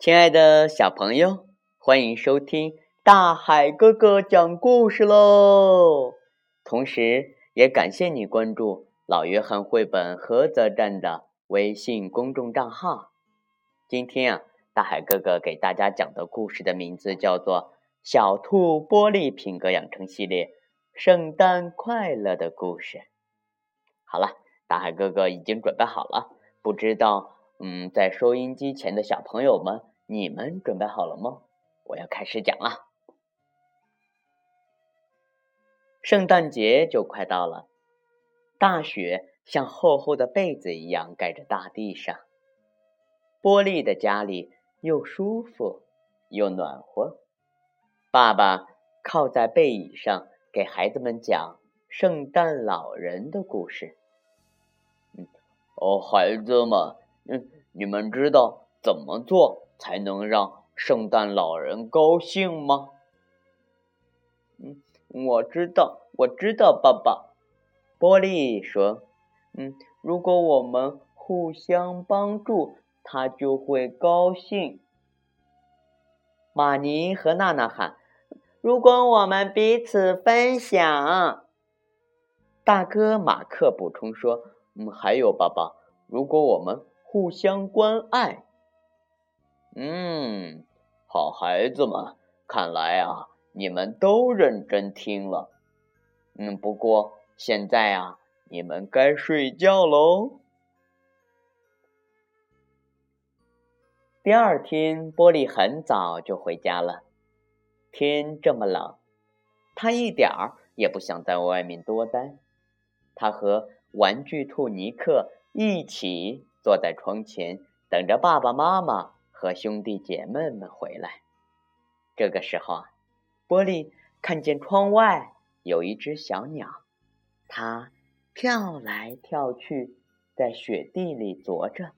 亲爱的小朋友，欢迎收听大海哥哥讲故事喽！同时，也感谢你关注老约翰绘本菏泽站的微信公众账号。今天啊，大海哥哥给大家讲的故事的名字叫做《小兔玻璃品格养成系列：圣诞快乐的故事》。好了，大海哥哥已经准备好了，不知道，嗯，在收音机前的小朋友们。你们准备好了吗？我要开始讲了。圣诞节就快到了，大雪像厚厚的被子一样盖着大地上。波利的家里又舒服又暖和。爸爸靠在背椅上，给孩子们讲圣诞老人的故事。哦，孩子们，嗯，你们知道怎么做？才能让圣诞老人高兴吗？嗯，我知道，我知道，爸爸。波利说：“嗯，如果我们互相帮助，他就会高兴。”玛尼和娜娜喊：“如果我们彼此分享。”大哥马克补充说：“嗯，还有，爸爸，如果我们互相关爱。”嗯，好孩子们，看来啊，你们都认真听了。嗯，不过现在啊，你们该睡觉喽。第二天，波利很早就回家了。天这么冷，他一点儿也不想在外面多待。他和玩具兔尼克一起坐在窗前，等着爸爸妈妈。和兄弟姐妹们回来。这个时候啊，波利看见窗外有一只小鸟，它跳来跳去，在雪地里啄着，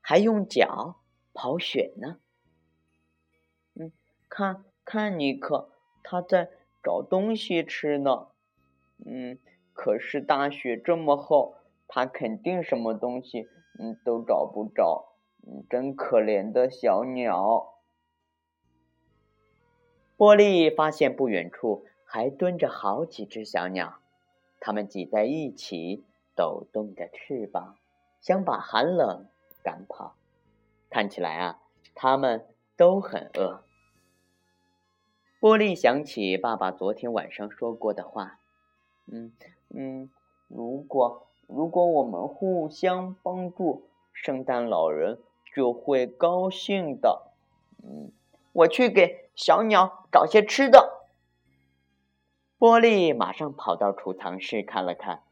还用脚刨雪呢。嗯，看看尼克，他在找东西吃呢。嗯，可是大雪这么厚，他肯定什么东西嗯都找不着。真可怜的小鸟。波利发现不远处还蹲着好几只小鸟，它们挤在一起，抖动着翅膀，想把寒冷赶跑。看起来啊，它们都很饿。波利想起爸爸昨天晚上说过的话：“嗯嗯，如果如果我们互相帮助，圣诞老人。”就会高兴的。嗯，我去给小鸟找些吃的。波利马上跑到储藏室看了看，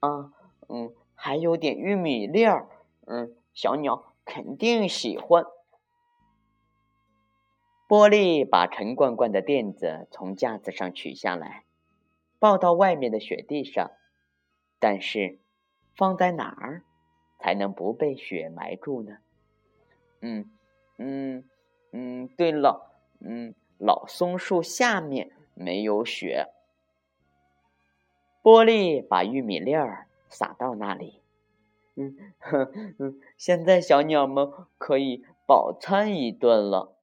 啊，嗯，还有点玉米粒儿。嗯，小鸟肯定喜欢。波利把陈罐罐的垫子从架子上取下来，抱到外面的雪地上。但是，放在哪儿才能不被雪埋住呢？嗯嗯嗯，对了，嗯，老松树下面没有雪。波利把玉米粒儿撒到那里。嗯哼嗯，现在小鸟们可以饱餐一顿了。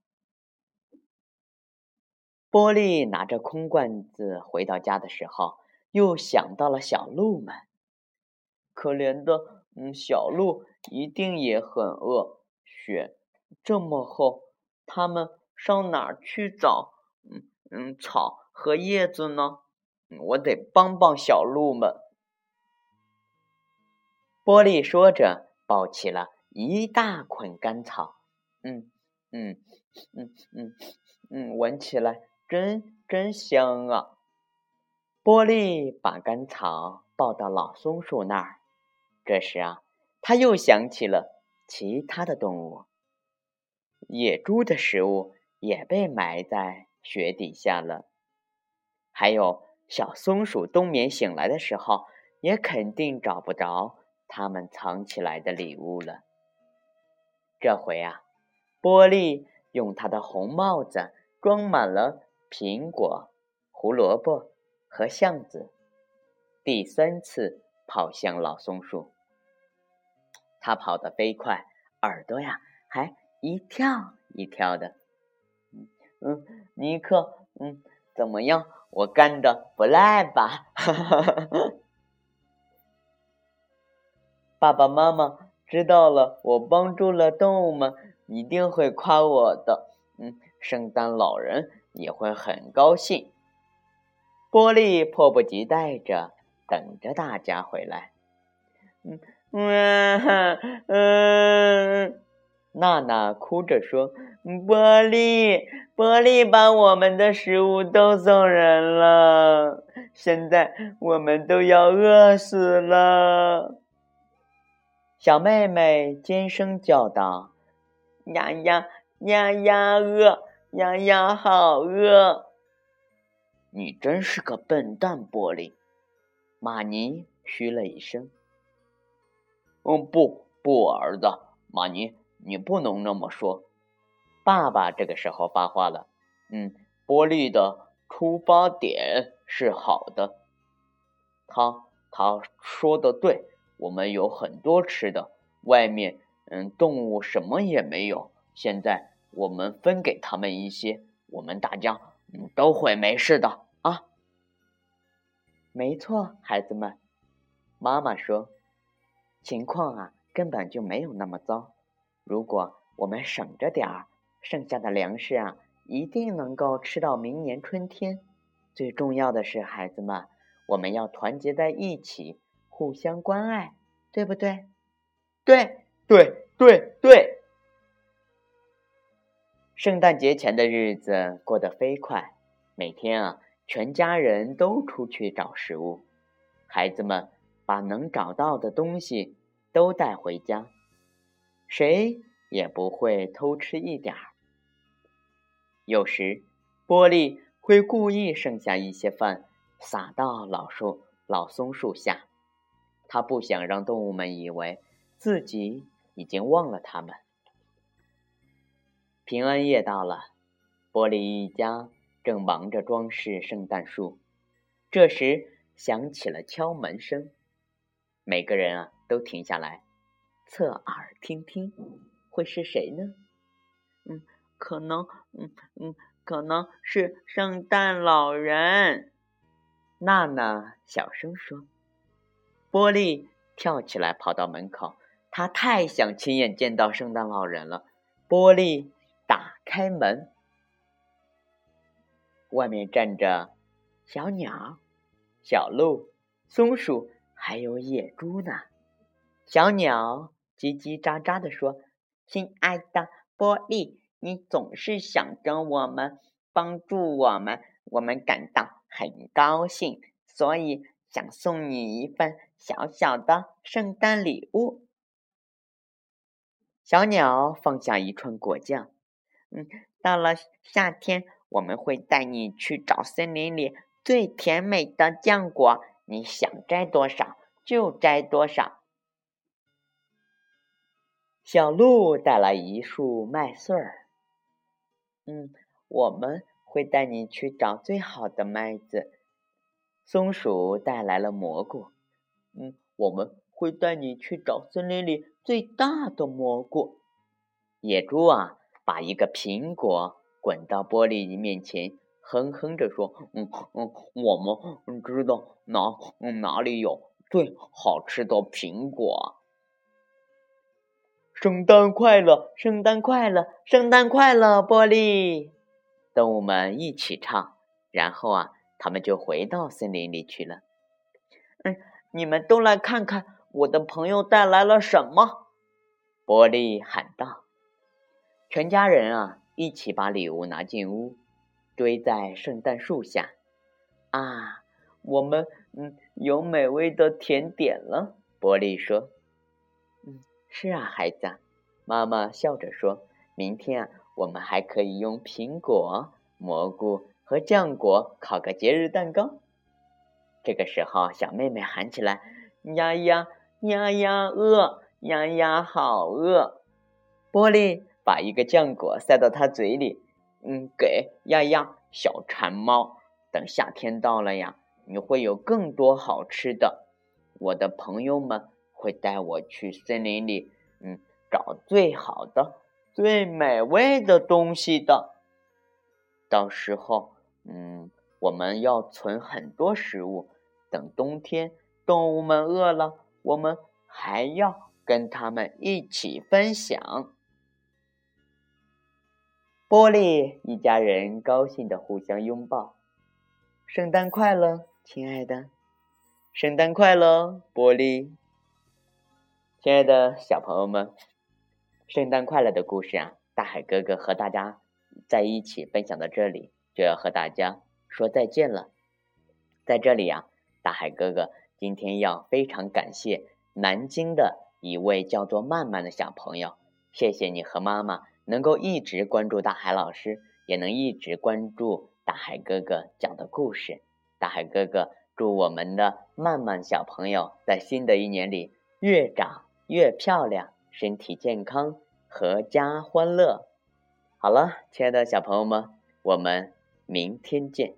波利拿着空罐子回到家的时候，又想到了小鹿们。可怜的，嗯，小鹿一定也很饿。雪这么厚，他们上哪儿去找嗯嗯草和叶子呢？我得帮帮小鹿们。玻璃说着，抱起了一大捆干草。嗯嗯嗯嗯嗯，闻起来真真香啊！玻璃把干草抱到老松树那儿。这时啊，他又想起了。其他的动物，野猪的食物也被埋在雪底下了。还有小松鼠冬眠醒来的时候，也肯定找不着它们藏起来的礼物了。这回啊，波利用他的红帽子装满了苹果、胡萝卜和橡子，第三次跑向老松树。他跑得飞快，耳朵呀还一跳一跳的。嗯嗯，尼克，嗯，怎么样？我干的不赖吧？爸爸妈妈知道了，我帮助了动物们，一定会夸我的。嗯，圣诞老人也会很高兴。波利迫不及待着等着大家回来。嗯嗯嗯，娜娜哭着说：“玻璃，玻璃把我们的食物都送人了，现在我们都要饿死了。”小妹妹尖声叫道：“呀呀呀呀，饿！呀呀，好饿！”你真是个笨蛋，玻璃。玛尼嘘了一声。“嗯，不不，儿子，玛尼，你不能那么说。”爸爸这个时候发话了。“嗯，玻璃的出发点是好的。他他说的对。”我们有很多吃的，外面嗯，动物什么也没有。现在我们分给他们一些，我们大家嗯都会没事的啊。没错，孩子们，妈妈说，情况啊根本就没有那么糟。如果我们省着点儿，剩下的粮食啊一定能够吃到明年春天。最重要的是，孩子们，我们要团结在一起。互相关爱，对不对？对对对对。圣诞节前的日子过得飞快，每天啊，全家人都出去找食物，孩子们把能找到的东西都带回家，谁也不会偷吃一点儿。有时，波利会故意剩下一些饭，撒到老树、老松树下。他不想让动物们以为自己已经忘了他们。平安夜到了，波利一家正忙着装饰圣诞树，这时响起了敲门声。每个人啊都停下来，侧耳听听，会是谁呢？嗯，可能，嗯嗯，可能是圣诞老人。娜娜小声说。波利跳起来跑到门口，他太想亲眼见到圣诞老人了。波利打开门，外面站着小鸟、小鹿、松鼠，还有野猪呢。小鸟叽叽喳喳地说：“亲爱的波利，你总是想着我们，帮助我们，我们感到很高兴，所以。”想送你一份小小的圣诞礼物。小鸟放下一串果酱，嗯，到了夏天，我们会带你去找森林里最甜美的浆果，你想摘多少就摘多少。小鹿带来一束麦穗儿，嗯，我们会带你去找最好的麦子。松鼠带来了蘑菇，嗯，我们会带你去找森林里最大的蘑菇。野猪啊，把一个苹果滚到玻璃面前，哼哼着说：“嗯嗯，我们知道哪哪里有最好吃的苹果。”圣诞快乐，圣诞快乐，圣诞快乐，玻璃！动物们一起唱，然后啊。他们就回到森林里去了。嗯，你们都来看看我的朋友带来了什么！波利喊道。全家人啊，一起把礼物拿进屋，堆在圣诞树下。啊，我们嗯有美味的甜点了。波利说。是啊，孩子。妈妈笑着说。明天啊，我们还可以用苹果、蘑菇。和浆果烤个节日蛋糕。这个时候，小妹妹喊起来：“丫丫，丫丫，饿丫丫，好饿！”玻璃把一个浆果塞到她嘴里，嗯，给丫丫，小馋猫。等夏天到了呀，你会有更多好吃的。我的朋友们会带我去森林里，嗯，找最好的、最美味的东西的。到时候，嗯，我们要存很多食物，等冬天动物们饿了，我们还要跟他们一起分享。玻璃一家人高兴的互相拥抱。圣诞快乐，亲爱的！圣诞快乐，玻璃！亲爱的小朋友们，圣诞快乐的故事啊，大海哥哥和大家在一起分享到这里，就要和大家说再见了。在这里啊，大海哥哥今天要非常感谢南京的一位叫做曼曼的小朋友，谢谢你和妈妈能够一直关注大海老师，也能一直关注大海哥哥讲的故事。大海哥哥祝我们的曼曼小朋友在新的一年里越长。越漂亮，身体健康，阖家欢乐。好了，亲爱的小朋友们，我们明天见。